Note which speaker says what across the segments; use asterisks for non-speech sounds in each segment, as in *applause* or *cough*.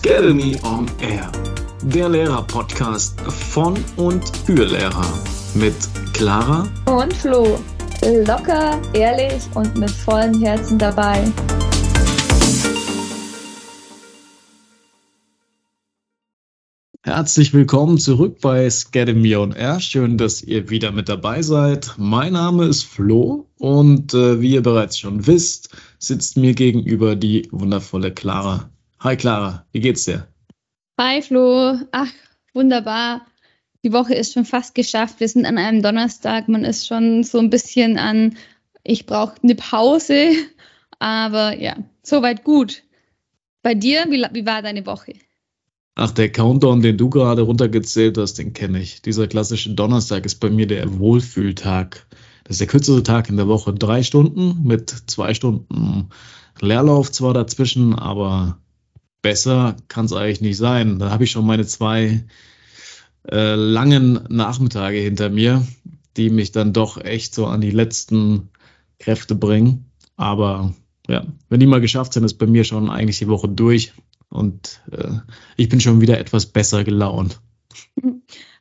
Speaker 1: Academy on Air, der Lehrer-Podcast von und für Lehrer mit Clara
Speaker 2: und Flo. Locker, ehrlich und mit vollem Herzen dabei.
Speaker 1: Herzlich willkommen zurück bei Academy on Air. Schön, dass ihr wieder mit dabei seid. Mein Name ist Flo und äh, wie ihr bereits schon wisst, sitzt mir gegenüber die wundervolle Clara. Hi Clara, wie geht's dir?
Speaker 2: Hi Flo, ach wunderbar. Die Woche ist schon fast geschafft. Wir sind an einem Donnerstag. Man ist schon so ein bisschen an, ich brauche eine Pause. *laughs* Aber ja, soweit gut. Bei dir, wie, wie war deine Woche?
Speaker 1: Ach, der Countdown, den du gerade runtergezählt hast, den kenne ich. Dieser klassische Donnerstag ist bei mir der Wohlfühltag. Das ist der kürzeste Tag in der Woche. Drei Stunden mit zwei Stunden Leerlauf zwar dazwischen, aber besser kann es eigentlich nicht sein. Da habe ich schon meine zwei äh, langen Nachmittage hinter mir, die mich dann doch echt so an die letzten Kräfte bringen. Aber ja, wenn die mal geschafft sind, ist bei mir schon eigentlich die Woche durch und äh, ich bin schon wieder etwas besser gelaunt.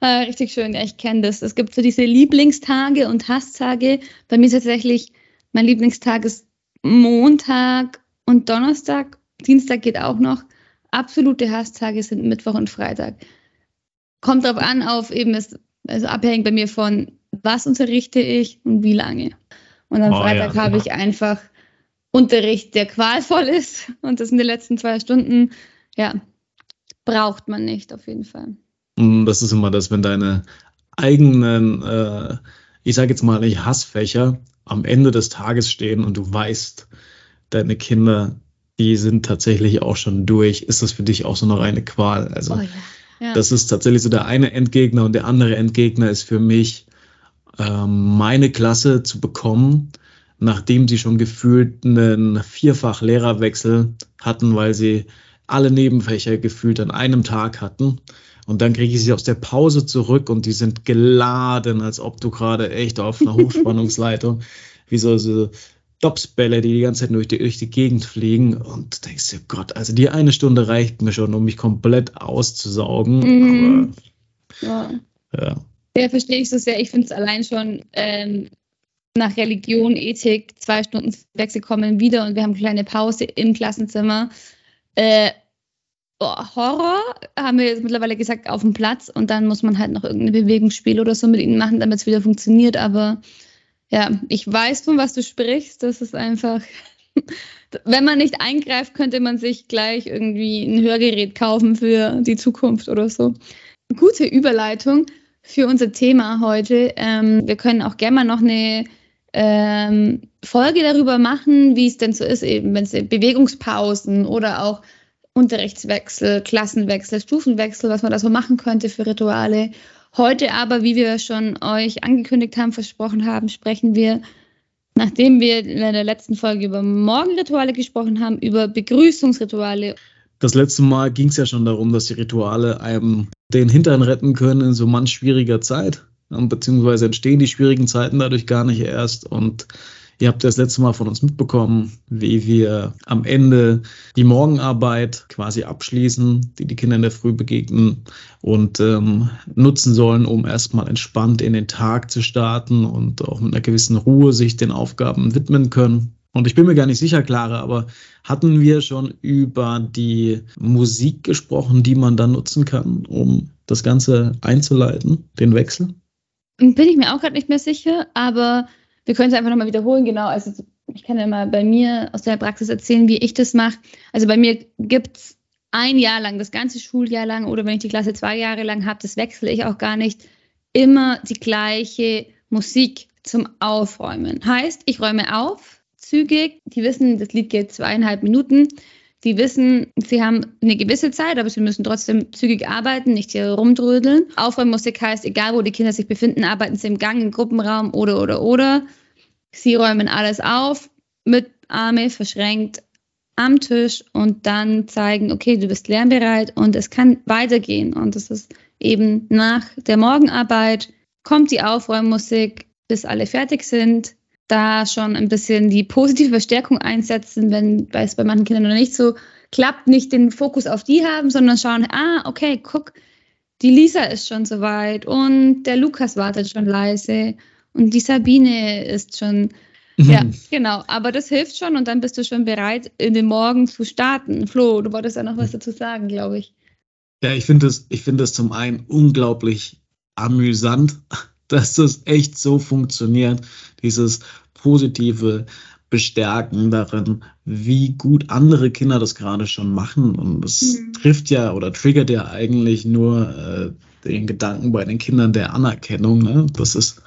Speaker 2: Äh, *laughs* richtig schön, ja, ich kenne das. Es gibt so diese Lieblingstage und Hasstage. Bei mir ist tatsächlich, mein Lieblingstag ist Montag und Donnerstag Dienstag geht auch noch. Absolute Hasstage sind Mittwoch und Freitag. Kommt darauf an, auf eben ist also abhängig bei mir von, was unterrichte ich und wie lange. Und am oh, Freitag ja, habe ich einfach Unterricht, der qualvoll ist. Und das in den letzten zwei Stunden, ja, braucht man nicht auf jeden Fall.
Speaker 1: Mm, das ist immer das, wenn deine eigenen, äh, ich sage jetzt mal nicht Hassfächer, am Ende des Tages stehen und du weißt, deine Kinder die sind tatsächlich auch schon durch. Ist das für dich auch so eine reine Qual? Also, oh, ja. Ja. das ist tatsächlich so der eine Endgegner und der andere Endgegner ist für mich, ähm, meine Klasse zu bekommen, nachdem sie schon gefühlt einen Vierfach-Lehrerwechsel hatten, weil sie alle Nebenfächer gefühlt an einem Tag hatten. Und dann kriege ich sie aus der Pause zurück und die sind geladen, als ob du gerade echt auf einer *laughs* Hochspannungsleitung, wie so, so Dobsbälle, die die ganze Zeit durch die, durch die Gegend fliegen und denkst dir, Gott, also die eine Stunde reicht mir schon, um mich komplett auszusaugen. Mhm.
Speaker 2: Aber, ja. ja. Ja, verstehe ich so sehr. Ich finde es allein schon ähm, nach Religion, Ethik, zwei Stunden Wechsel kommen wieder und wir haben eine kleine Pause im Klassenzimmer. Äh, oh, Horror haben wir jetzt mittlerweile gesagt auf dem Platz und dann muss man halt noch irgendein Bewegungsspiel oder so mit ihnen machen, damit es wieder funktioniert. Aber ja, ich weiß, von was du sprichst. Das ist einfach, *laughs* wenn man nicht eingreift, könnte man sich gleich irgendwie ein Hörgerät kaufen für die Zukunft oder so. Gute Überleitung für unser Thema heute. Ähm, wir können auch gerne mal noch eine ähm, Folge darüber machen, wie es denn so ist, eben wenn es Bewegungspausen oder auch Unterrichtswechsel, Klassenwechsel, Stufenwechsel, was man da so machen könnte für Rituale. Heute aber, wie wir schon euch angekündigt haben, versprochen haben, sprechen wir, nachdem wir in der letzten Folge über Morgenrituale gesprochen haben, über Begrüßungsrituale.
Speaker 1: Das letzte Mal ging es ja schon darum, dass die Rituale einem den Hintern retten können in so manch schwieriger Zeit. Beziehungsweise entstehen die schwierigen Zeiten dadurch gar nicht erst. Und Ihr habt das letzte Mal von uns mitbekommen, wie wir am Ende die Morgenarbeit quasi abschließen, die die Kinder in der Früh begegnen und ähm, nutzen sollen, um erstmal entspannt in den Tag zu starten und auch mit einer gewissen Ruhe sich den Aufgaben widmen können. Und ich bin mir gar nicht sicher, Clara, aber hatten wir schon über die Musik gesprochen, die man dann nutzen kann, um das Ganze einzuleiten, den Wechsel?
Speaker 2: Bin ich mir auch gerade nicht mehr sicher, aber wir können es einfach nochmal wiederholen, genau. Also ich kann ja mal bei mir aus der Praxis erzählen, wie ich das mache. Also bei mir gibt es ein Jahr lang, das ganze Schuljahr lang oder wenn ich die Klasse zwei Jahre lang habe, das wechsle ich auch gar nicht, immer die gleiche Musik zum Aufräumen. Heißt, ich räume auf, zügig. Die wissen, das Lied geht zweieinhalb Minuten. Die wissen, sie haben eine gewisse Zeit, aber sie müssen trotzdem zügig arbeiten, nicht hier rumdrödeln. Aufräummusik heißt, egal wo die Kinder sich befinden, arbeiten sie im Gang, im Gruppenraum oder, oder, oder. Sie räumen alles auf, mit Arme verschränkt am Tisch und dann zeigen, okay, du bist lernbereit und es kann weitergehen. Und das ist eben nach der Morgenarbeit kommt die Aufräummusik, bis alle fertig sind da schon ein bisschen die positive Verstärkung einsetzen, wenn es bei manchen Kindern noch nicht so klappt, nicht den Fokus auf die haben, sondern schauen, ah, okay, guck, die Lisa ist schon soweit und der Lukas wartet schon leise und die Sabine ist schon. Mhm. Ja, genau. Aber das hilft schon und dann bist du schon bereit, in den Morgen zu starten. Flo, du wolltest ja noch was dazu sagen, glaube ich.
Speaker 1: Ja, ich finde es ich finde es zum einen unglaublich amüsant, *laughs* dass das echt so funktioniert. Dieses positive bestärken darin, wie gut andere Kinder das gerade schon machen. Und das mhm. trifft ja oder triggert ja eigentlich nur äh, den Gedanken bei den Kindern der Anerkennung. Ne? Das ist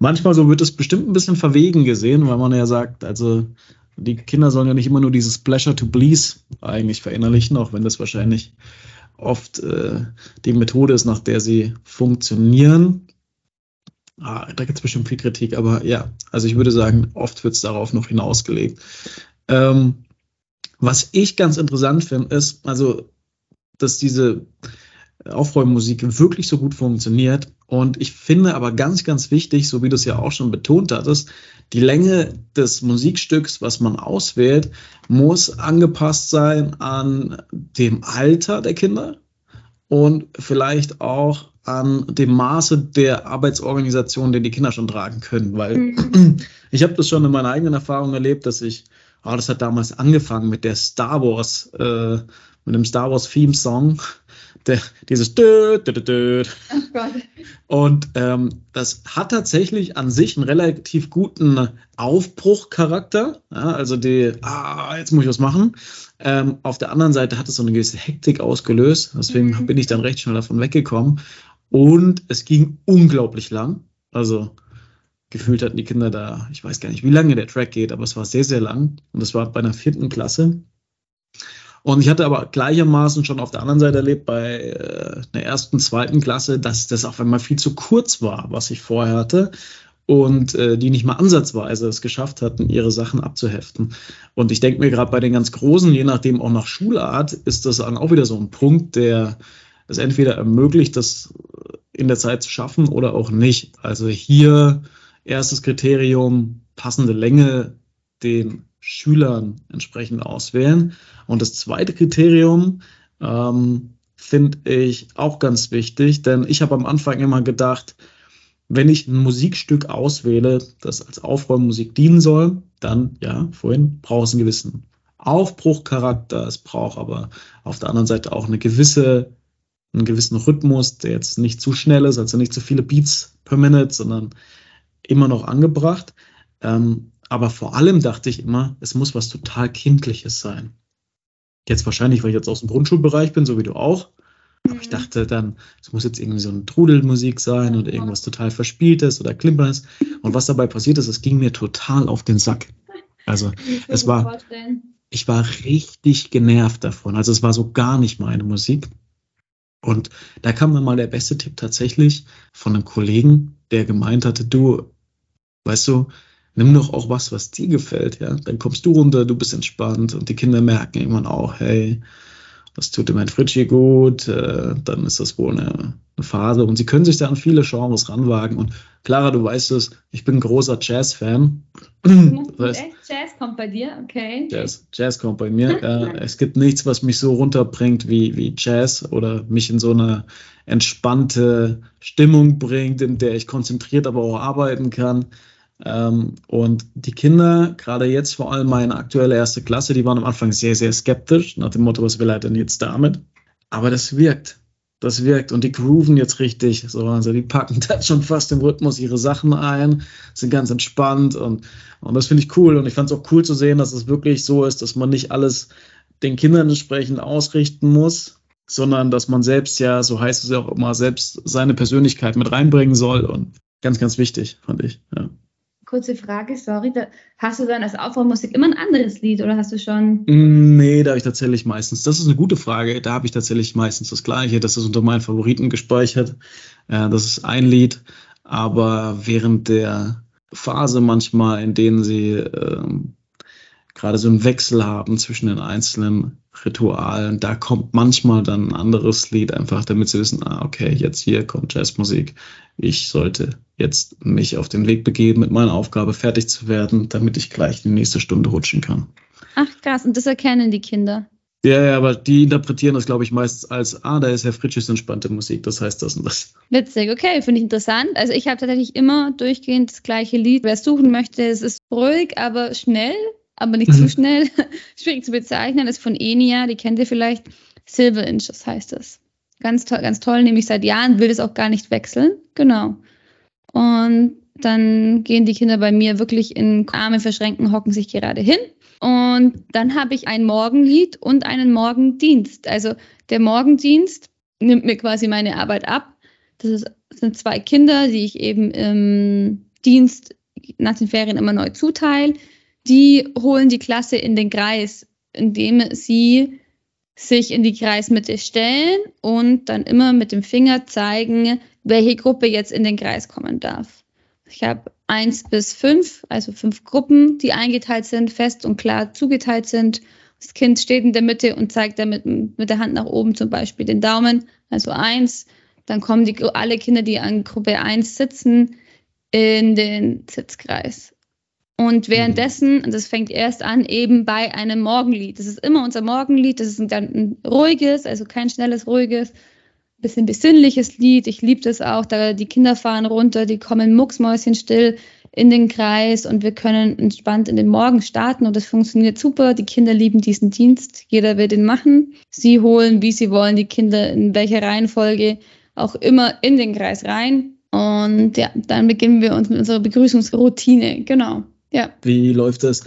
Speaker 1: manchmal so wird es bestimmt ein bisschen verwegen gesehen, weil man ja sagt, also die Kinder sollen ja nicht immer nur dieses Pleasure to Please eigentlich verinnerlichen, auch wenn das wahrscheinlich oft äh, die Methode ist, nach der sie funktionieren. Ah, da gibt es bestimmt viel Kritik, aber ja, also ich würde sagen, oft wird es darauf noch hinausgelegt. Ähm, was ich ganz interessant finde, ist, also, dass diese Aufräummusik wirklich so gut funktioniert. Und ich finde aber ganz, ganz wichtig, so wie du es ja auch schon betont hattest, die Länge des Musikstücks, was man auswählt, muss angepasst sein an dem Alter der Kinder und vielleicht auch an dem Maße der Arbeitsorganisation, den die Kinder schon tragen können. Weil mhm. ich habe das schon in meiner eigenen Erfahrung erlebt, dass ich, oh, das hat damals angefangen mit der Star Wars, äh, mit dem Star Wars Theme Song der, dieses dö, dö, dö, dö. Und ähm, das hat tatsächlich an sich einen relativ guten Aufbruchcharakter. Ja, also die, ah, jetzt muss ich was machen. Ähm, auf der anderen Seite hat es so eine gewisse Hektik ausgelöst. Deswegen mhm. bin ich dann recht schnell davon weggekommen. Und es ging unglaublich lang. Also gefühlt hatten die Kinder da, ich weiß gar nicht, wie lange der Track geht, aber es war sehr, sehr lang. Und das war bei einer vierten Klasse. Und ich hatte aber gleichermaßen schon auf der anderen Seite erlebt, bei äh, der ersten, zweiten Klasse, dass das auf einmal viel zu kurz war, was ich vorher hatte. Und äh, die nicht mal ansatzweise es geschafft hatten, ihre Sachen abzuheften. Und ich denke mir gerade bei den ganz Großen, je nachdem auch nach Schulart, ist das dann auch wieder so ein Punkt, der es entweder ermöglicht, das in der Zeit zu schaffen oder auch nicht. Also hier erstes Kriterium, passende Länge den Schülern entsprechend auswählen. Und das zweite Kriterium ähm, finde ich auch ganz wichtig, denn ich habe am Anfang immer gedacht, wenn ich ein Musikstück auswähle, das als Aufräummusik dienen soll, dann, ja, vorhin braucht es einen gewissen Aufbruchcharakter, es braucht aber auf der anderen Seite auch eine gewisse, einen gewissen Rhythmus, der jetzt nicht zu schnell ist, also nicht zu viele Beats per Minute, sondern immer noch angebracht. Ähm, aber vor allem dachte ich immer, es muss was total Kindliches sein. Jetzt wahrscheinlich, weil ich jetzt aus dem Grundschulbereich bin, so wie du auch. Aber ich mhm. dachte dann, es muss jetzt irgendwie so eine Trudelmusik sein oder irgendwas total Verspieltes oder Klimperndes. Und was dabei passiert ist, es ging mir total auf den Sack. Also es war, ich war richtig genervt davon. Also es war so gar nicht meine Musik. Und da kam mir mal der beste Tipp tatsächlich von einem Kollegen, der gemeint hatte, du, weißt du, nimm doch auch was, was dir gefällt, ja. Dann kommst du runter, du bist entspannt und die Kinder merken irgendwann auch, hey, das tut dem Herrn Fritschi gut, äh, dann ist das wohl eine, eine, Phase. Und sie können sich da an viele Genres ranwagen. Und Clara, du weißt es, ich bin ein großer Jazz-Fan.
Speaker 2: Das heißt, Jazz kommt bei dir, okay.
Speaker 1: Jazz, Jazz kommt bei mir. *laughs* äh, es gibt nichts, was mich so runterbringt wie, wie Jazz oder mich in so eine entspannte Stimmung bringt, in der ich konzentriert aber auch arbeiten kann. Ähm, und die Kinder, gerade jetzt vor allem meine aktuelle erste Klasse, die waren am Anfang sehr, sehr skeptisch, nach dem Motto, was will er denn jetzt damit? Aber das wirkt. Das wirkt und die grooven jetzt richtig. So, also die packen *laughs* da schon fast im Rhythmus ihre Sachen ein, sind ganz entspannt und, und das finde ich cool. Und ich fand es auch cool zu sehen, dass es wirklich so ist, dass man nicht alles den Kindern entsprechend ausrichten muss, sondern dass man selbst ja, so heißt es ja auch immer, selbst seine Persönlichkeit mit reinbringen soll. Und ganz, ganz wichtig, fand ich. Ja
Speaker 2: kurze Frage, sorry. Da, hast du dann als Aufbaumusik immer ein anderes Lied oder hast du schon.
Speaker 1: Mm, nee, da habe ich tatsächlich meistens. Das ist eine gute Frage. Da habe ich tatsächlich meistens das Gleiche. Das ist unter meinen Favoriten gespeichert. Äh, das ist ein Lied. Aber während der Phase manchmal, in denen sie ähm, gerade so einen Wechsel haben zwischen den einzelnen Ritualen. Da kommt manchmal dann ein anderes Lied, einfach damit sie wissen, ah, okay, jetzt hier kommt Jazzmusik. Ich sollte jetzt mich auf den Weg begeben, mit meiner Aufgabe fertig zu werden, damit ich gleich die nächste Stunde rutschen kann.
Speaker 2: Ach krass, und das erkennen die Kinder.
Speaker 1: Ja, ja, aber die interpretieren das, glaube ich, meistens als, ah, da ist Herr Fritschis entspannte Musik, das heißt das und das.
Speaker 2: Witzig, okay, finde ich interessant. Also ich habe tatsächlich immer durchgehend das gleiche Lied. Wer es suchen möchte, es ist ruhig, aber schnell, aber nicht zu mhm. schnell. *laughs* Schwierig zu bezeichnen, ist von Enia, die kennt ihr vielleicht. Silver Inch, das heißt es. Ganz toll, ganz toll, nämlich seit Jahren will es auch gar nicht wechseln. Genau. Und dann gehen die Kinder bei mir wirklich in Arme verschränken, hocken sich gerade hin. Und dann habe ich ein Morgenlied und einen Morgendienst. Also der Morgendienst nimmt mir quasi meine Arbeit ab. Das, ist, das sind zwei Kinder, die ich eben im Dienst nach den Ferien immer neu zuteile. Die holen die Klasse in den Kreis, indem sie sich in die Kreismitte stellen und dann immer mit dem Finger zeigen, welche Gruppe jetzt in den Kreis kommen darf. Ich habe eins bis fünf, also fünf Gruppen, die eingeteilt sind, fest und klar zugeteilt sind. Das Kind steht in der Mitte und zeigt damit mit der Hand nach oben zum Beispiel den Daumen, also eins. Dann kommen die, alle Kinder, die an Gruppe eins sitzen, in den Sitzkreis. Und währenddessen, und das fängt erst an, eben bei einem Morgenlied. Das ist immer unser Morgenlied. Das ist ein, ein ruhiges, also kein schnelles, ruhiges, bisschen besinnliches Lied. Ich liebe das auch. Da die Kinder fahren runter, die kommen mucksmäuschenstill in den Kreis und wir können entspannt in den Morgen starten und das funktioniert super. Die Kinder lieben diesen Dienst. Jeder will den machen. Sie holen, wie sie wollen, die Kinder in welcher Reihenfolge auch immer in den Kreis rein. Und ja, dann beginnen wir uns mit unserer Begrüßungsroutine. Genau. Ja.
Speaker 1: Wie läuft das?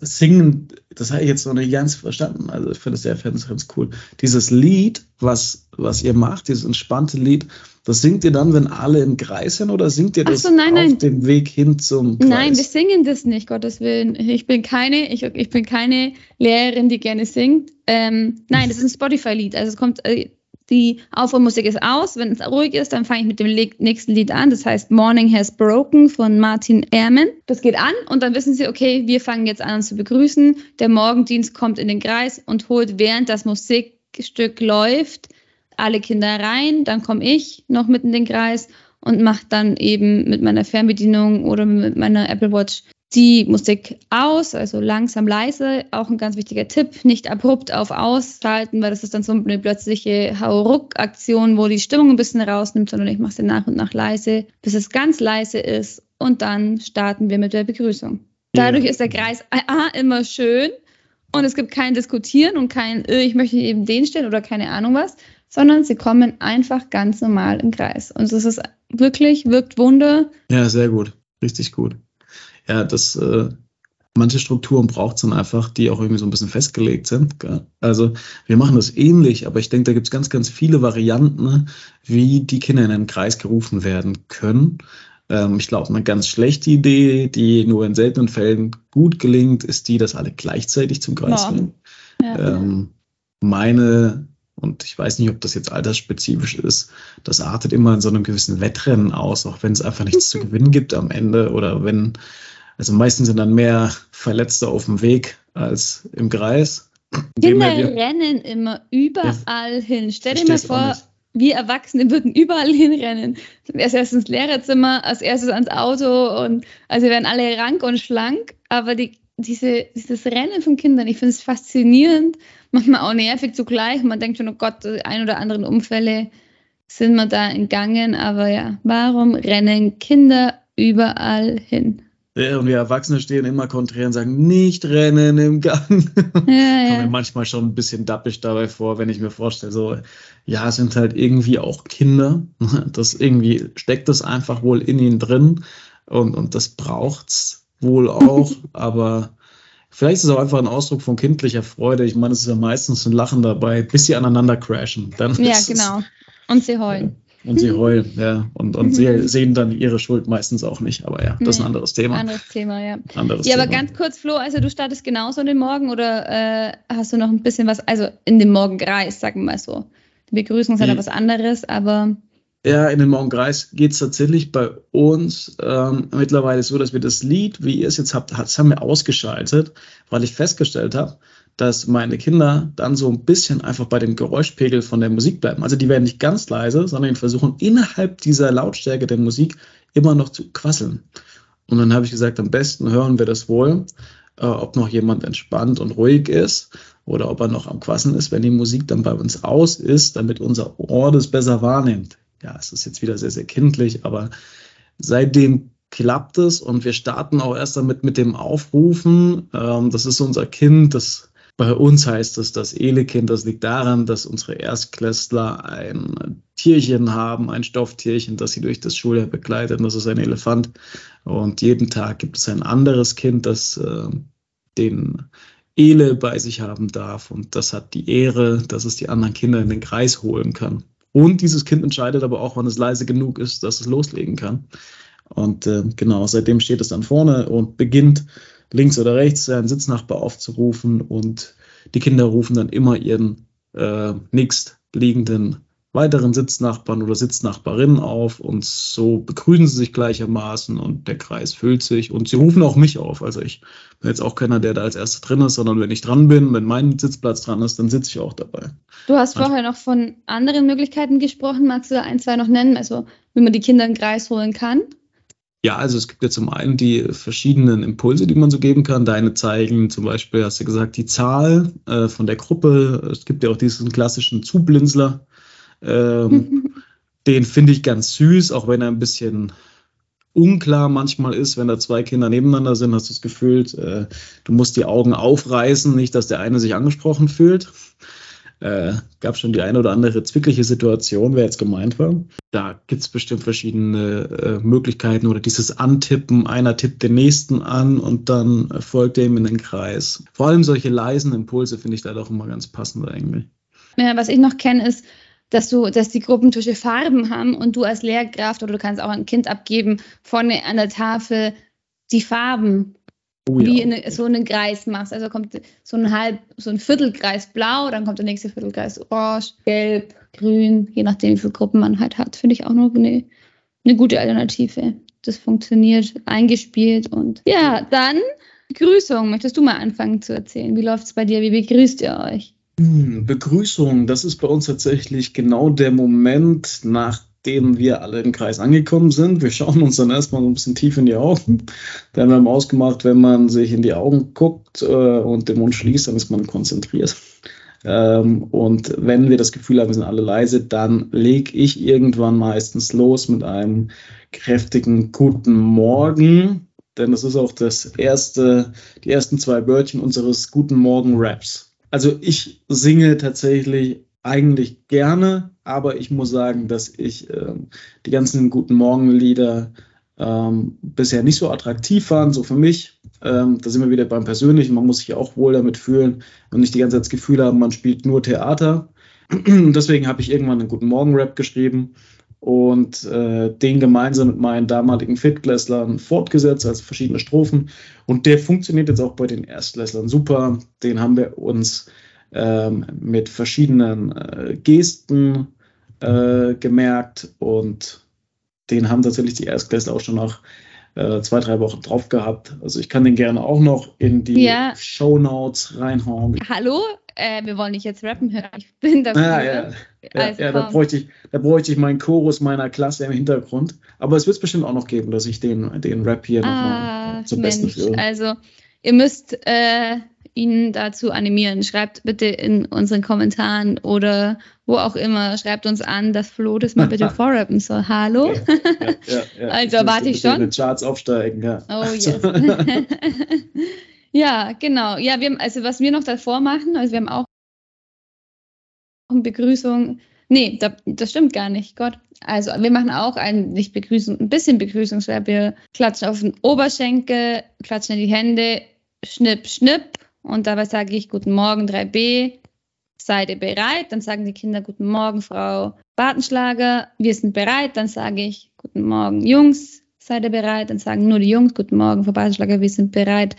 Speaker 1: Singen, das habe ich jetzt noch nicht ganz verstanden. Also ich finde es sehr ganz, ganz cool. Dieses Lied, was, was ihr macht, dieses entspannte Lied, das singt ihr dann, wenn alle im Kreis sind oder singt ihr das so, nein, auf nein. dem Weg hin zum
Speaker 2: Kreis? Nein, wir singen das nicht, Gottes Willen. Ich bin keine, ich, ich bin keine Lehrerin, die gerne singt. Ähm, nein, das ist ein Spotify-Lied. Also es kommt, äh, die Aufwärmmusik ist aus. Wenn es ruhig ist, dann fange ich mit dem nächsten Lied an. Das heißt Morning Has Broken von Martin Ehrman. Das geht an und dann wissen Sie, okay, wir fangen jetzt an zu begrüßen. Der Morgendienst kommt in den Kreis und holt, während das Musikstück läuft, alle Kinder rein. Dann komme ich noch mit in den Kreis und mache dann eben mit meiner Fernbedienung oder mit meiner Apple Watch die Musik aus, also langsam leise, auch ein ganz wichtiger Tipp, nicht abrupt auf ausschalten, weil das ist dann so eine plötzliche Hauruck-Aktion, wo die Stimmung ein bisschen rausnimmt, sondern ich mache sie nach und nach leise, bis es ganz leise ist und dann starten wir mit der Begrüßung. Dadurch ist der Kreis A immer schön und es gibt kein Diskutieren und kein, äh, ich möchte eben den stellen oder keine Ahnung was, sondern sie kommen einfach ganz normal im Kreis. Und es ist wirklich, wirkt Wunder.
Speaker 1: Ja, sehr gut. Richtig gut ja, das äh, manche Strukturen braucht es dann einfach, die auch irgendwie so ein bisschen festgelegt sind. Gell? Also wir machen das ähnlich, aber ich denke, da gibt es ganz, ganz viele Varianten, wie die Kinder in einen Kreis gerufen werden können. Ähm, ich glaube, eine ganz schlechte Idee, die nur in seltenen Fällen gut gelingt, ist die, dass alle gleichzeitig zum Kreis ja. Ja. Ähm, meine und ich weiß nicht, ob das jetzt altersspezifisch ist, das artet immer in so einem gewissen Wettrennen aus, auch wenn es einfach nichts zu *laughs* gewinnen gibt am Ende oder wenn also meistens sind dann mehr Verletzte auf dem Weg als im Kreis.
Speaker 2: Kinder rennen immer überall ja, hin. Stell dir mal vor, wir Erwachsene würden überall hinrennen. Als erstes ins Lehrerzimmer, als erstes ans Auto und also wir werden alle rank und schlank, aber die, diese, dieses Rennen von Kindern, ich finde es faszinierend, manchmal auch nervig zugleich. Man denkt schon, oh Gott, ein oder anderen Unfälle sind wir da entgangen, aber ja, warum rennen Kinder überall hin?
Speaker 1: Und wir Erwachsene stehen immer konträr und sagen, nicht rennen im Gang. *laughs* Ja, ja. Komme mir manchmal schon ein bisschen dappisch dabei vor, wenn ich mir vorstelle, so, ja, sind halt irgendwie auch Kinder. *laughs* Das irgendwie steckt das einfach wohl in ihnen drin und, und das braucht's wohl auch, *laughs* aber vielleicht ist es auch einfach ein Ausdruck von kindlicher Freude. Ich meine, es ist ja meistens ein Lachen dabei, bis sie aneinander crashen. Dann
Speaker 2: ja, genau. Und sie heulen.
Speaker 1: Und sie heulen, ja. Und, und sie *laughs* sehen dann ihre Schuld meistens auch nicht. Aber ja, das ist ein anderes Thema.
Speaker 2: Anderes Thema, ja. Anderes ja, Thema. aber ganz kurz, Flo, also du startest genauso in den Morgen oder äh, hast du noch ein bisschen was, also in dem Morgenkreis, sagen wir mal so. Die Begrüßung ist halt was anderes, aber.
Speaker 1: Ja, in den Morgenkreis geht es tatsächlich bei uns ähm, mittlerweile so, dass wir das Lied, wie ihr es jetzt habt, das haben wir ausgeschaltet, weil ich festgestellt habe, dass meine Kinder dann so ein bisschen einfach bei dem Geräuschpegel von der Musik bleiben. Also die werden nicht ganz leise, sondern versuchen innerhalb dieser Lautstärke der Musik immer noch zu quasseln. Und dann habe ich gesagt, am besten hören wir das wohl äh, ob noch jemand entspannt und ruhig ist oder ob er noch am Quassen ist, wenn die Musik dann bei uns aus ist, damit unser Ohr das besser wahrnimmt. Ja, es ist jetzt wieder sehr, sehr kindlich, aber seitdem klappt es und wir starten auch erst damit mit dem Aufrufen. Ähm, das ist unser Kind, das bei uns heißt es das Elekind. Das liegt daran, dass unsere Erstklässler ein Tierchen haben, ein Stofftierchen, das sie durch das Schuljahr begleitet. Und das ist ein Elefant. Und jeden Tag gibt es ein anderes Kind, das äh, den Ele bei sich haben darf. Und das hat die Ehre, dass es die anderen Kinder in den Kreis holen kann. Und dieses Kind entscheidet aber auch, wann es leise genug ist, dass es loslegen kann. Und äh, genau, seitdem steht es dann vorne und beginnt links oder rechts seinen Sitznachbar aufzurufen und die Kinder rufen dann immer ihren äh, nächstliegenden weiteren Sitznachbarn oder Sitznachbarinnen auf und so begrüßen sie sich gleichermaßen und der Kreis füllt sich und sie rufen auch mich auf. Also ich bin jetzt auch keiner, der da als erster drin ist, sondern wenn ich dran bin, wenn mein Sitzplatz dran ist, dann sitze ich auch dabei.
Speaker 2: Du hast vorher noch von anderen Möglichkeiten gesprochen. Magst du da ein, zwei noch nennen? Also wie man die Kinder in den Kreis holen kann?
Speaker 1: Ja, also es gibt ja zum einen die verschiedenen Impulse, die man so geben kann. Deine zeigen zum Beispiel, hast du gesagt, die Zahl äh, von der Gruppe. Es gibt ja auch diesen klassischen Zublinzler. Ähm, den finde ich ganz süß, auch wenn er ein bisschen unklar manchmal ist, wenn da zwei Kinder nebeneinander sind, hast du das Gefühl, äh, du musst die Augen aufreißen, nicht, dass der eine sich angesprochen fühlt. Äh, gab schon die eine oder andere zwickliche Situation, wer jetzt gemeint war. Da gibt es bestimmt verschiedene äh, Möglichkeiten oder dieses Antippen, einer tippt den nächsten an und dann folgt ihm in den Kreis. Vor allem solche leisen Impulse finde ich da doch immer ganz passend eigentlich.
Speaker 2: Ja, was ich noch kenne, ist, dass du, dass die Gruppentische Farben haben und du als Lehrkraft oder du kannst auch ein Kind abgeben, vorne an der Tafel die Farben Oh, wie ja. eine, so einen Kreis machst. Also kommt so ein halb, so ein Viertelkreis blau, dann kommt der nächste Viertelkreis orange, gelb, grün, je nachdem, wie viele Gruppen man halt hat. Finde ich auch noch eine, eine gute Alternative. Das funktioniert eingespielt und ja, dann Begrüßung. Möchtest du mal anfangen zu erzählen? Wie läuft es bei dir? Wie begrüßt ihr euch?
Speaker 1: Hm, Begrüßung, das ist bei uns tatsächlich genau der Moment, nach denen wir alle im Kreis angekommen sind. Wir schauen uns dann erstmal ein bisschen tief in die Augen. Dann haben wir ausgemacht, wenn man sich in die Augen guckt äh, und den Mund schließt, dann ist man konzentriert. Ähm, und wenn wir das Gefühl haben, wir sind alle leise, dann lege ich irgendwann meistens los mit einem kräftigen Guten Morgen. Denn das ist auch das erste, die ersten zwei Wörtchen unseres Guten Morgen Raps. Also ich singe tatsächlich eigentlich gerne, aber ich muss sagen, dass ich ähm, die ganzen Guten Morgen-Lieder ähm, bisher nicht so attraktiv fand, so für mich. Ähm, da sind wir wieder beim Persönlichen. Man muss sich auch wohl damit fühlen und nicht die ganze Zeit das Gefühl haben, man spielt nur Theater. *clears throat* Deswegen habe ich irgendwann einen Guten Morgen-Rap geschrieben und äh, den gemeinsam mit meinen damaligen Fittklässlern fortgesetzt als verschiedene Strophen. Und der funktioniert jetzt auch bei den Erstklässlern super. Den haben wir uns ähm, mit verschiedenen äh, Gesten äh, gemerkt und den haben tatsächlich die Erstklässler auch schon nach äh, zwei, drei Wochen drauf gehabt. Also ich kann den gerne auch noch in die ja. Show Notes reinhauen.
Speaker 2: Hallo, äh, wir wollen nicht jetzt rappen hören. Ich bin dafür.
Speaker 1: Ah, ja, ja, ja da, bräuchte ich, da bräuchte ich meinen Chorus meiner Klasse im Hintergrund. Aber es wird es bestimmt auch noch geben, dass ich den, den Rap hier ah, nochmal zum Mensch, Besten führe.
Speaker 2: Also, ihr müsst äh, ihn dazu animieren. Schreibt bitte in unseren Kommentaren oder wo auch immer, schreibt uns an, dass Flo das mal bitte *laughs* vorrappen soll. Hallo? Ja, ja, ja, *laughs* also warte ich schon.
Speaker 1: Den Charts aufsteigen, ja.
Speaker 2: Oh *laughs* yes. ja, genau. Ja, wir, also was wir noch davor machen, also wir haben auch eine Begrüßung. Nee, da, das stimmt gar nicht. Gott. Also wir machen auch ein, nicht Begrüßung, ein bisschen Begrüßungsverb. Wir klatschen auf den Oberschenkel, klatschen in die Hände, schnipp, schnipp und dabei sage ich Guten Morgen 3b, seid ihr bereit? Dann sagen die Kinder Guten Morgen, Frau Bartenschlager, wir sind bereit. Dann sage ich Guten Morgen, Jungs, seid ihr bereit? Dann sagen nur die Jungs Guten Morgen, Frau Bartenschlager, wir sind bereit.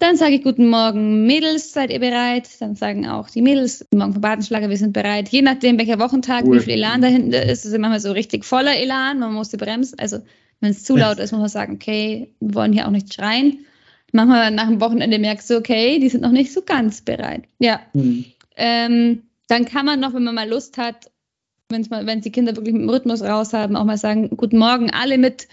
Speaker 2: Dann sage ich Guten Morgen, Mädels, seid ihr bereit? Dann sagen auch die Mädels Guten Morgen, Frau Bartenschlager, wir sind bereit. Je nachdem, welcher Wochentag, cool. wie viel Elan dahinter ist, ist es manchmal so richtig voller Elan, man muss die bremsen. Also wenn es zu laut ist, muss man sagen, okay, wir wollen hier auch nicht schreien manchmal nach dem Wochenende merkst du, okay, die sind noch nicht so ganz bereit. Ja. Mhm. Ähm, dann kann man noch, wenn man mal Lust hat, wenn's mal, wenn die Kinder wirklich mit dem Rhythmus raus haben, auch mal sagen, guten Morgen alle mit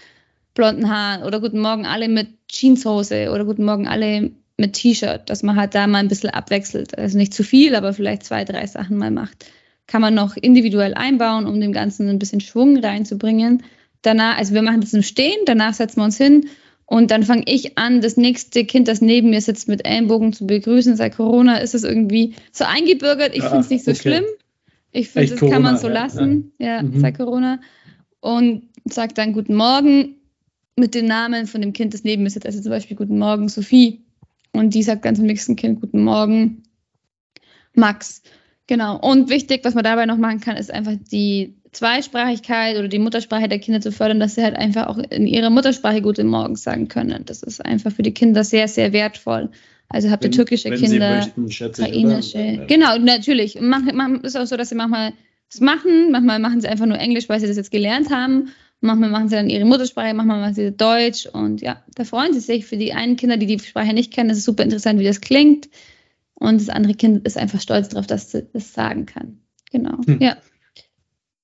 Speaker 2: blonden Haaren oder guten Morgen alle mit Jeanshose oder guten Morgen alle mit T-Shirt, dass man halt da mal ein bisschen abwechselt. Also nicht zu viel, aber vielleicht zwei, drei Sachen mal macht. Kann man noch individuell einbauen, um dem Ganzen ein bisschen Schwung reinzubringen. Danach, also wir machen das im Stehen, danach setzen wir uns hin und dann fange ich an, das nächste Kind, das neben mir sitzt, mit Ellenbogen zu begrüßen. Seit Corona ist es irgendwie so eingebürgert. Ich ah, finde es nicht so okay. schlimm. Ich finde, das Corona, kann man so ja, lassen, ja, ja mhm. seit Corona. Und sagt dann Guten Morgen mit dem Namen von dem Kind, das neben mir sitzt. Also zum Beispiel Guten Morgen, Sophie. Und die sagt dann zum nächsten Kind Guten Morgen, Max. Genau. Und wichtig, was man dabei noch machen kann, ist einfach die Zweisprachigkeit oder die Muttersprache der Kinder zu fördern, dass sie halt einfach auch in ihrer Muttersprache gute Morgens sagen können. Das ist einfach für die Kinder sehr, sehr wertvoll. Also habt ihr türkische wenn Kinder, möchten, ukrainische. Genau, natürlich. Manchmal ist auch so, dass sie manchmal es machen, manchmal machen sie einfach nur Englisch, weil sie das jetzt gelernt haben. Manchmal machen sie dann ihre Muttersprache, manchmal machen sie Deutsch und ja, da freuen sie sich. Für die einen Kinder, die die Sprache nicht kennen, ist es super interessant, wie das klingt. Und das andere Kind ist einfach stolz darauf, dass sie das sagen kann. Genau, hm. ja.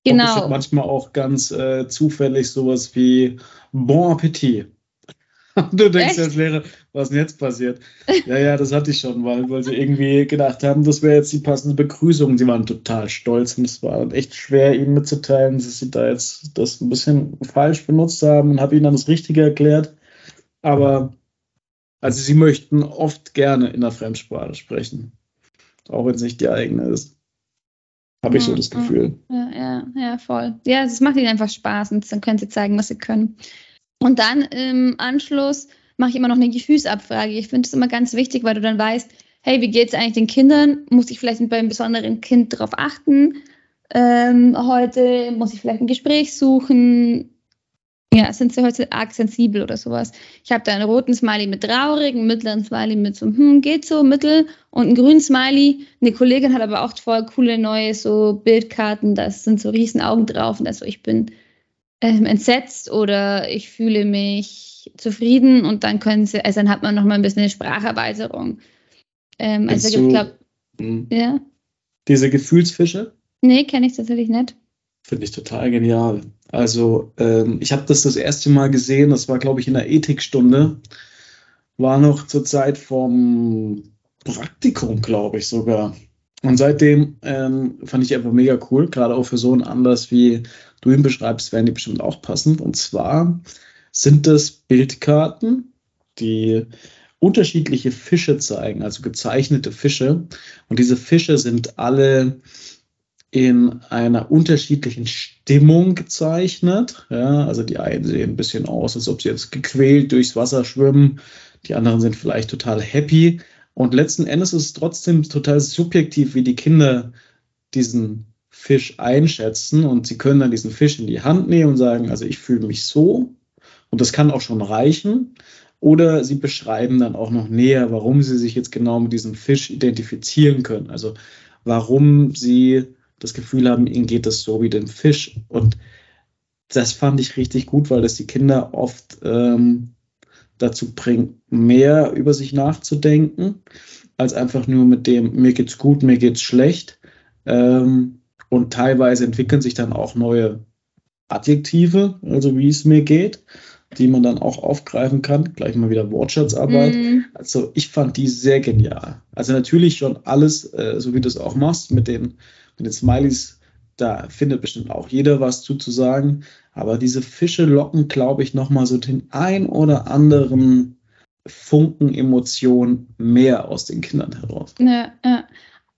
Speaker 1: Genau. manchmal auch ganz äh, zufällig sowas wie Bon Appetit. *laughs* Du denkst Echt? als Lehrer, was denn jetzt passiert? Ja, ja, das hatte ich schon, weil, weil sie irgendwie gedacht haben, das wäre jetzt die passende Begrüßung. Sie waren total stolz und es war echt schwer, ihnen mitzuteilen, dass sie da jetzt das ein bisschen falsch benutzt haben und habe ihnen dann das Richtige erklärt. Aber also sie möchten oft gerne in der Fremdsprache sprechen, auch wenn es nicht die eigene ist. Habe ich so das Gefühl.
Speaker 2: Ja, ja, ja, voll. Ja, es macht ihnen einfach Spaß und dann können sie zeigen, was sie können. Und dann im Anschluss mache ich immer noch eine Gefühlsabfrage. Ich finde es immer ganz wichtig, weil du dann weißt, hey, wie geht es eigentlich den Kindern? Muss ich vielleicht bei einem besonderen Kind darauf achten? Ähm, heute muss ich vielleicht ein Gespräch suchen. Ja, sind sie heute arg sensibel oder sowas? Ich habe da einen roten Smiley mit traurig, einen mittleren Smiley mit so, hm, geht so, mittel und einen grünen Smiley. Eine Kollegin hat aber auch voll coole neue so Bildkarten, da sind so riesen Augen drauf und also ich bin ähm, entsetzt oder ich fühle mich zufrieden und dann können sie, also dann hat man nochmal ein bisschen eine Spracherweiterung. Ähm, also ich glaube,
Speaker 1: hm. ja. Diese Gefühlsfische?
Speaker 2: Nee, kenne ich tatsächlich nicht.
Speaker 1: Finde ich total genial. Also ähm, ich habe das das erste Mal gesehen, das war glaube ich in der Ethikstunde, war noch zur Zeit vom Praktikum, glaube ich sogar. Und seitdem ähm, fand ich einfach mega cool, gerade auch für so einen Anlass wie du ihn beschreibst, werden die bestimmt auch passen. Und zwar sind das Bildkarten, die unterschiedliche Fische zeigen, also gezeichnete Fische. Und diese Fische sind alle in einer unterschiedlichen Stimmung gezeichnet. Ja, also die einen sehen ein bisschen aus, als ob sie jetzt gequält durchs Wasser schwimmen. Die anderen sind vielleicht total happy. Und letzten Endes ist es trotzdem total subjektiv, wie die Kinder diesen Fisch einschätzen und sie können dann diesen Fisch in die Hand nehmen und sagen, also ich fühle mich so und das kann auch schon reichen. Oder sie beschreiben dann auch noch näher, warum sie sich jetzt genau mit diesem Fisch identifizieren können. Also warum sie das Gefühl haben, ihnen geht es so wie dem Fisch. Und das fand ich richtig gut, weil das die Kinder oft ähm, dazu bringt, mehr über sich nachzudenken, als einfach nur mit dem, mir geht's gut, mir geht's schlecht. Ähm, und teilweise entwickeln sich dann auch neue Adjektive, also wie es mir geht, die man dann auch aufgreifen kann. Gleich mal wieder Wortschatzarbeit. Mhm. Also ich fand die sehr genial. Also natürlich schon alles, äh, so wie du es auch machst, mit den, mit den Smileys, da findet bestimmt auch jeder was zu, zu sagen. Aber diese Fische locken, glaube ich, nochmal so den ein oder anderen Funken Emotion mehr aus den Kindern heraus.
Speaker 2: Ja, ja.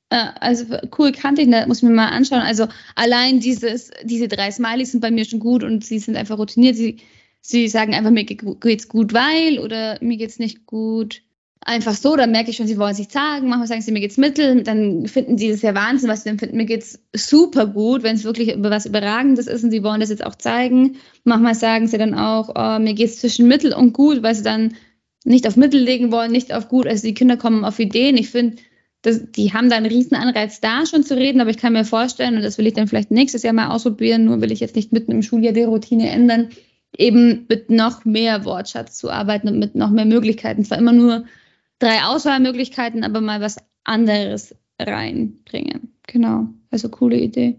Speaker 2: Äh, also cool kannte ich, da muss ich mir mal anschauen. Also allein dieses, diese drei Smileys sind bei mir schon gut und sie sind einfach routiniert. Sie, sie sagen einfach, mir geht's gut, weil oder mir geht's nicht gut. Einfach so, dann merke ich schon, sie wollen sich sagen. Manchmal sagen sie, mir geht's mittel. Dann finden sie das ja Wahnsinn, was sie dann finden. Mir geht's super gut, wenn es wirklich über was Überragendes ist und sie wollen das jetzt auch zeigen. Manchmal sagen sie dann auch, oh, mir geht's zwischen mittel und gut, weil sie dann nicht auf mittel legen wollen, nicht auf gut. Also die Kinder kommen auf Ideen. Ich finde, die haben da einen riesen Anreiz da schon zu reden, aber ich kann mir vorstellen, und das will ich dann vielleicht nächstes Jahr mal ausprobieren, nur will ich jetzt nicht mitten im Schuljahr die Routine ändern, eben mit noch mehr Wortschatz zu arbeiten und mit noch mehr Möglichkeiten. Zwar immer nur drei Auswahlmöglichkeiten, aber mal was anderes reinbringen. Genau, also coole Idee.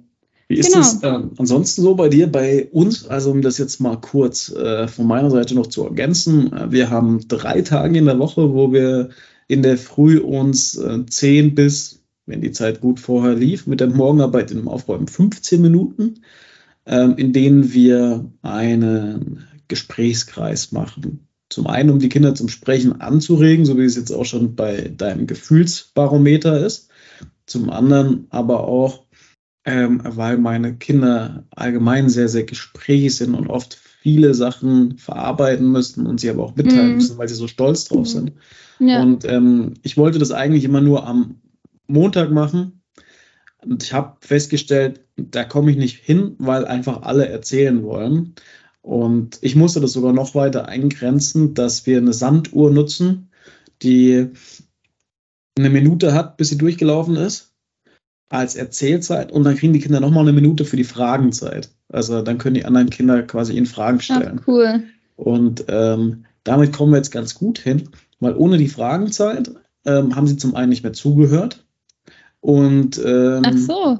Speaker 1: Wie ist genau. es äh, ansonsten so bei dir, bei uns? Also um das jetzt mal kurz äh, von meiner Seite noch zu ergänzen. Äh, wir haben drei Tage in der Woche, wo wir in der Früh uns äh, 10 bis, wenn die Zeit gut vorher lief, mit der Morgenarbeit in dem Aufräumen 15 Minuten, ähm, in denen wir einen Gesprächskreis machen. Zum einen, um die Kinder zum Sprechen anzuregen, so wie es jetzt auch schon bei deinem Gefühlsbarometer ist. Zum anderen aber auch, ähm, weil meine Kinder allgemein sehr, sehr gesprächig sind und oft viele Sachen verarbeiten müssen und sie aber auch mitteilen mm. müssen, weil sie so stolz drauf mm. sind. Ja. Und ähm, ich wollte das eigentlich immer nur am Montag machen. Und ich habe festgestellt, da komme ich nicht hin, weil einfach alle erzählen wollen. Und ich musste das sogar noch weiter eingrenzen, dass wir eine Sanduhr nutzen, die eine Minute hat, bis sie durchgelaufen ist, als Erzählzeit. Und dann kriegen die Kinder nochmal eine Minute für die Fragenzeit. Also dann können die anderen Kinder quasi ihnen Fragen stellen.
Speaker 2: Ach, cool.
Speaker 1: Und ähm, damit kommen wir jetzt ganz gut hin, weil ohne die Fragenzeit ähm, haben sie zum einen nicht mehr zugehört. Und ähm,
Speaker 2: Ach so.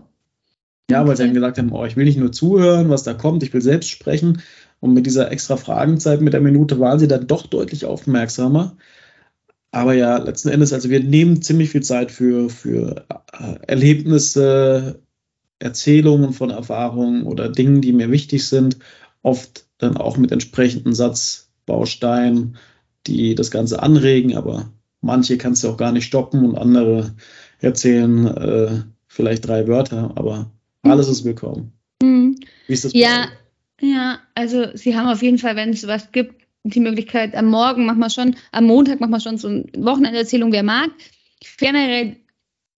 Speaker 1: Ja, weil sie dann gesagt haben, oh, ich will nicht nur zuhören, was da kommt, ich will selbst sprechen. Und mit dieser extra Fragenzeit mit der Minute waren sie dann doch deutlich aufmerksamer. Aber ja, letzten Endes, also wir nehmen ziemlich viel Zeit für, für äh, Erlebnisse, Erzählungen von Erfahrungen oder Dingen, die mir wichtig sind. Oft dann auch mit entsprechenden Satzbausteinen, die das Ganze anregen, aber manche kannst du auch gar nicht stoppen und andere erzählen äh, vielleicht drei Wörter, aber alles ist willkommen.
Speaker 2: Mhm. Wie ist das? Ja, ja, also sie haben auf jeden Fall, wenn es sowas gibt, die Möglichkeit, am Morgen machen wir schon, am Montag machen wir schon so eine Wochenenderzählung, wer mag. Generell,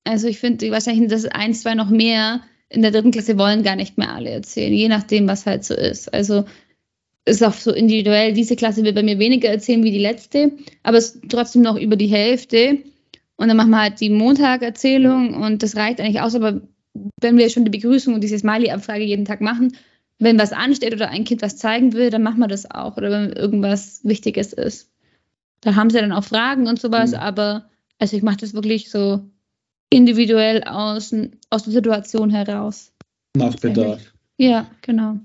Speaker 2: also ich finde wahrscheinlich, dass ein, zwei noch mehr in der dritten Klasse wollen gar nicht mehr alle erzählen, je nachdem, was halt so ist. Also ist auch so individuell, diese Klasse will bei mir weniger erzählen wie die letzte, aber es ist trotzdem noch über die Hälfte. Und dann machen wir halt die Montagerzählung und das reicht eigentlich aus, aber wenn wir schon die Begrüßung und diese Smiley-Abfrage jeden Tag machen, wenn was ansteht oder ein Kind was zeigen will, dann machen wir das auch. Oder wenn irgendwas Wichtiges ist. Da haben sie dann auch Fragen und sowas, mhm. aber also ich mache das wirklich so individuell aus, aus der Situation heraus.
Speaker 1: Nach Bedarf.
Speaker 2: Ja, genau.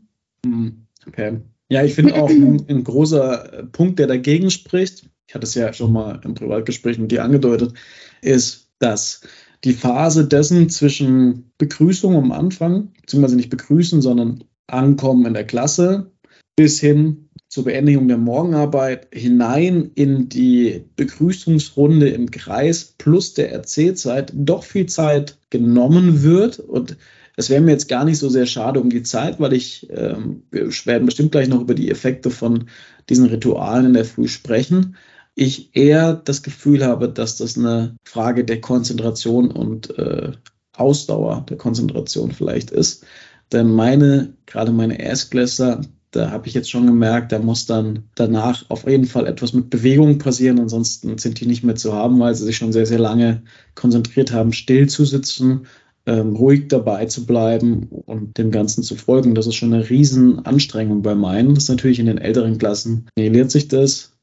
Speaker 1: Mhm. Okay. Ja, ich finde auch ein, ein, großer Punkt, der dagegen spricht, ich hatte es ja schon mal im Privatgespräch mit dir angedeutet, ist, dass die Phase dessen zwischen Begrüßung am Anfang, beziehungsweise nicht begrüßen, sondern Ankommen in der Klasse bis hin zur Beendigung der Morgenarbeit hinein in die Begrüßungsrunde im Kreis plus der Erzählzeit doch viel Zeit genommen wird. Und es wäre mir jetzt gar nicht so sehr schade um die Zeit, weil ich, ähm, wir werden bestimmt gleich noch über die Effekte von diesen Ritualen in der Früh sprechen. Ich eher das Gefühl habe, dass das eine Frage der Konzentration und äh, Ausdauer der Konzentration vielleicht ist. Denn meine, gerade meine Erstklässler, da habe ich jetzt schon gemerkt, da muss dann danach auf jeden Fall etwas mit Bewegung passieren, ansonsten sind die nicht mehr zu haben, weil sie sich schon sehr, sehr lange konzentriert haben, still zu sitzen, ähm, ruhig dabei zu bleiben und dem Ganzen zu folgen. Das ist schon eine Riesenanstrengung bei meinen. Das ist natürlich in den älteren Klassen nihiliert sich das.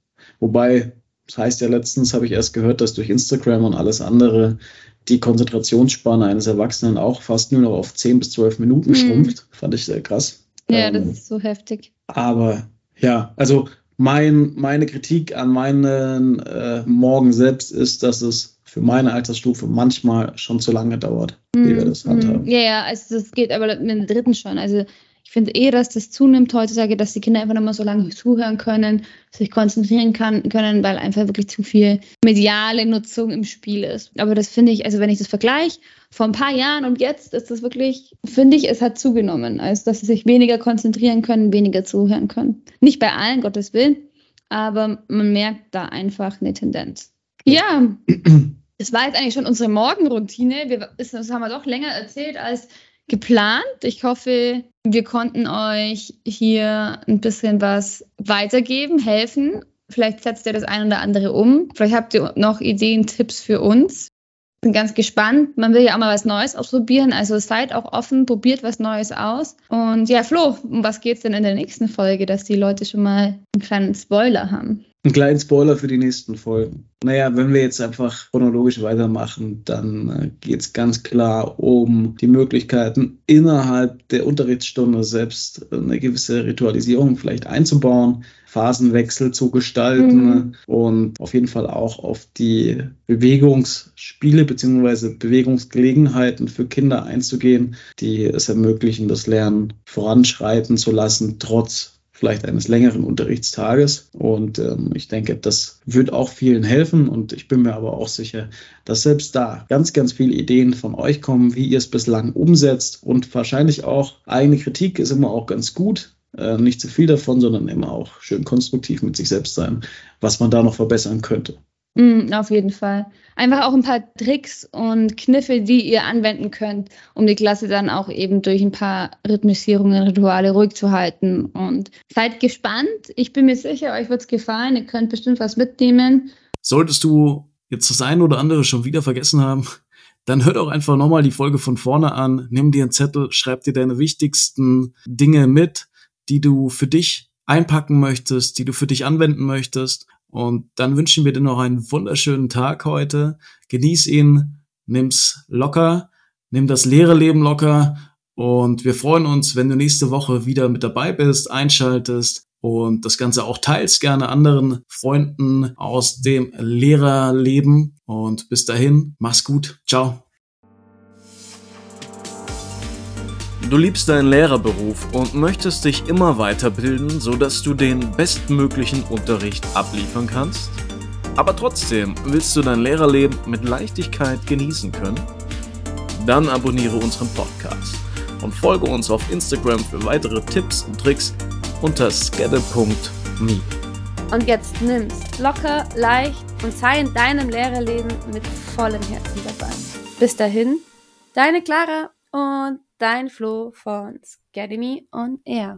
Speaker 1: Wobei, das heißt ja letztens, habe ich erst gehört, dass durch Instagram und alles andere die Konzentrationsspanne eines Erwachsenen auch fast nur noch auf 10 bis 12 Minuten mhm. schrumpft. Fand ich sehr krass.
Speaker 2: Ja, ähm, das ist so heftig.
Speaker 1: Aber ja, also mein, meine Kritik an meinen äh, Morgen selbst ist, dass es für meine Altersstufe manchmal schon zu lange dauert, mm, wie wir das mhm. handhaben.
Speaker 2: Ja, ja, also das geht aber mit dem dritten schon. Also ich finde eher, dass das zunimmt heutzutage, dass die Kinder einfach nicht mehr so lange zuhören können, sich konzentrieren kann, können, weil einfach wirklich zu viel mediale Nutzung im Spiel ist. Aber das finde ich, also wenn ich das vergleiche, vor ein paar Jahren und jetzt ist das wirklich, finde ich, es hat zugenommen. Also dass sie sich weniger konzentrieren können, weniger zuhören können. Nicht bei allen, Gottes Willen, aber man merkt da einfach eine Tendenz. Ja, das war jetzt eigentlich schon unsere Morgenroutine. Wir, das haben wir doch länger erzählt als geplant. Ich hoffe, wir konnten euch hier ein bisschen was weitergeben, helfen. Vielleicht setzt ihr das ein oder andere um. Vielleicht habt ihr noch Ideen, Tipps für uns. Bin ganz gespannt. Man will ja auch mal was Neues ausprobieren. Also seid auch offen, probiert was Neues aus. Und ja, Flo, um was geht's denn in der nächsten Folge, dass die Leute schon mal einen kleinen Spoiler haben?
Speaker 3: Einen kleinen Spoiler für die nächsten Folgen. Naja, wenn wir jetzt einfach chronologisch weitermachen, dann äh, geht es ganz klar um die Möglichkeiten, innerhalb der Unterrichtsstunde selbst eine gewisse Ritualisierung vielleicht einzubauen, Phasenwechsel zu gestalten mhm. und auf jeden Fall auch auf die Bewegungsspiele bzw. Bewegungsgelegenheiten für Kinder einzugehen, die es ermöglichen, das Lernen voranschreiten zu lassen, trotz vielleicht eines längeren Unterrichtstages. Und ähm, ich denke, das wird auch vielen helfen. Und ich bin mir aber auch sicher, dass selbst da ganz, ganz viele Ideen von euch kommen, wie ihr es bislang umsetzt. Und wahrscheinlich auch eigene Kritik ist immer auch ganz gut. Äh, nicht zu viel davon, sondern immer auch schön konstruktiv mit sich selbst sein, was man da noch verbessern könnte.
Speaker 2: Mm, auf jeden Fall. Einfach auch ein paar Tricks und Kniffe, die ihr anwenden könnt, um die Klasse dann auch eben durch ein paar Rhythmisierungen, Rituale ruhig zu halten. Und seid gespannt. Ich bin mir sicher, euch wird es gefallen. Ihr könnt bestimmt was mitnehmen.
Speaker 1: Solltest du jetzt das eine oder andere schon wieder vergessen haben, dann hör doch einfach nochmal die Folge von vorne an, nimm dir einen Zettel, schreib dir deine wichtigsten Dinge mit, die du für dich einpacken möchtest, die du für dich anwenden möchtest und dann wünschen wir dir noch einen wunderschönen Tag heute. Genieß ihn, nimm's locker, nimm das leere Leben locker und wir freuen uns, wenn du nächste Woche wieder mit dabei bist, einschaltest und das Ganze auch teilst gerne anderen Freunden aus dem Lehrerleben. Und bis dahin, mach's gut. Ciao. Du liebst deinen Lehrerberuf und möchtest dich immer weiterbilden, sodass du den bestmöglichen Unterricht abliefern kannst? Aber trotzdem willst du dein Lehrerleben mit Leichtigkeit genießen können? Dann abonniere unseren Podcast und folge uns auf Instagram für weitere Tipps und Tricks unter skedde.me.
Speaker 2: Und jetzt nimm's locker, leicht und sei in deinem Lehrerleben mit vollem Herzen dabei. Bis dahin, deine Clara und dein Flo von Scademy on Air.